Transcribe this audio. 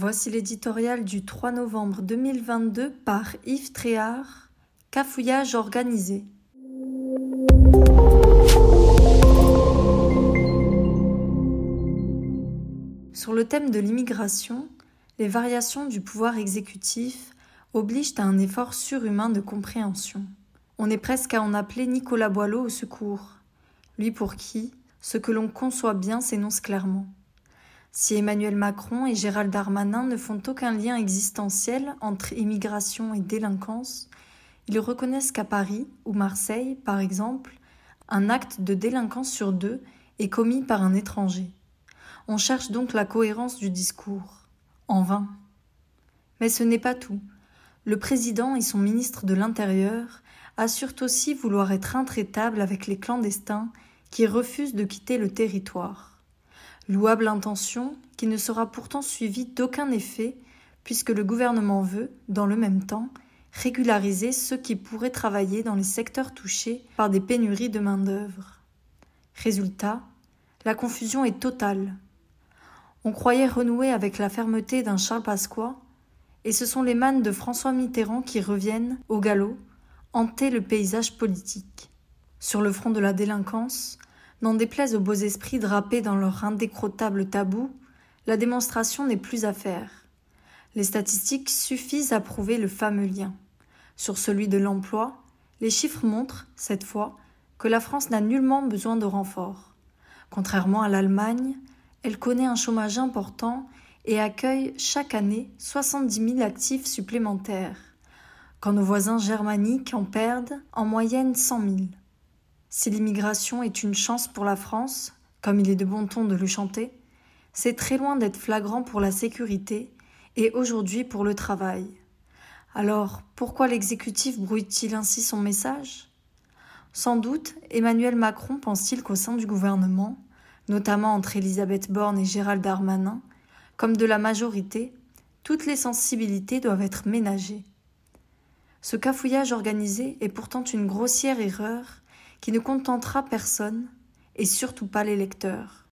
Voici l'éditorial du 3 novembre 2022 par Yves Tréhard, Cafouillage organisé. Sur le thème de l'immigration, les variations du pouvoir exécutif obligent à un effort surhumain de compréhension. On est presque à en appeler Nicolas Boileau au secours, lui pour qui ce que l'on conçoit bien s'énonce clairement. Si Emmanuel Macron et Gérald Darmanin ne font aucun lien existentiel entre immigration et délinquance, ils reconnaissent qu'à Paris ou Marseille, par exemple, un acte de délinquance sur deux est commis par un étranger. On cherche donc la cohérence du discours. En vain. Mais ce n'est pas tout. Le président et son ministre de l'Intérieur assurent aussi vouloir être intraitables avec les clandestins qui refusent de quitter le territoire. Louable intention qui ne sera pourtant suivie d'aucun effet puisque le gouvernement veut, dans le même temps, régulariser ceux qui pourraient travailler dans les secteurs touchés par des pénuries de main-d'œuvre. Résultat, la confusion est totale. On croyait renouer avec la fermeté d'un Charles Pasqua, et ce sont les mannes de François Mitterrand qui reviennent, au galop, hanter le paysage politique. Sur le front de la délinquance, N'en déplaise aux beaux esprits drapés dans leur indécrottable tabou, la démonstration n'est plus à faire. Les statistiques suffisent à prouver le fameux lien. Sur celui de l'emploi, les chiffres montrent, cette fois, que la France n'a nullement besoin de renforts. Contrairement à l'Allemagne, elle connaît un chômage important et accueille chaque année 70 000 actifs supplémentaires, quand nos voisins germaniques en perdent en moyenne 100 000. Si l'immigration est une chance pour la France, comme il est de bon ton de le chanter, c'est très loin d'être flagrant pour la sécurité et aujourd'hui pour le travail. Alors, pourquoi l'exécutif brouille-t-il ainsi son message? Sans doute, Emmanuel Macron pense-t-il qu'au sein du gouvernement, notamment entre Elisabeth Borne et Gérald Darmanin, comme de la majorité, toutes les sensibilités doivent être ménagées. Ce cafouillage organisé est pourtant une grossière erreur qui ne contentera personne, et surtout pas les lecteurs.